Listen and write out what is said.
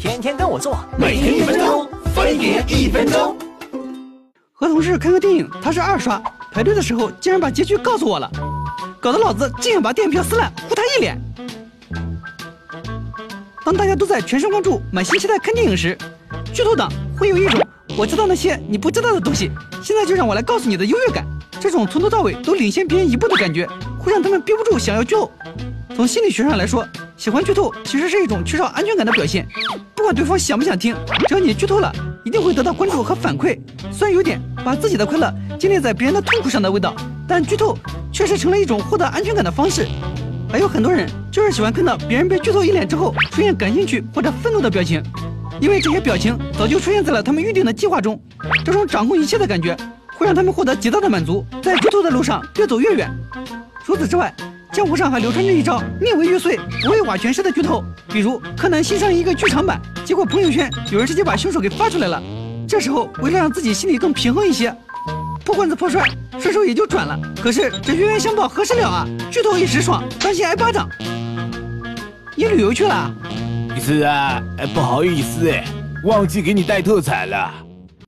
天天跟我做，每天一分钟，分别一分钟。和同事看个电影，他是二刷，排队的时候竟然把结局告诉我了，搞得老子竟想把电影票撕烂，呼他一脸。当大家都在全神贯注、满心期待看电影时，剧透党会有一种我知道那些你不知道的东西，现在就让我来告诉你的优越感。这种从头到尾都领先别人一步的感觉，会让他们憋不住想要剧透。从心理学上来说，喜欢剧透其实是一种缺少安全感的表现。不管对方想不想听，只要你剧透了，一定会得到关注和反馈。虽然有点把自己的快乐建立在别人的痛苦上的味道，但剧透确实成了一种获得安全感的方式。还有很多人就是喜欢看到别人被剧透一脸之后出现感兴趣或者愤怒的表情，因为这些表情早就出现在了他们预定的计划中。这种掌控一切的感觉会让他们获得极大的满足，在剧透的路上越走越远。除此之外，江湖上还流传着一招宁为玉碎不为瓦全尸的剧透，比如柯南新上一个剧场版，结果朋友圈有人直接把凶手给发出来了。这时候为了让自己心里更平衡一些，破罐子破摔，顺手也就转了。可是这冤冤相报何时了啊？剧透一时爽，当心挨巴掌。你旅游去了？是啊，哎，不好意思哎，忘记给你带特产了。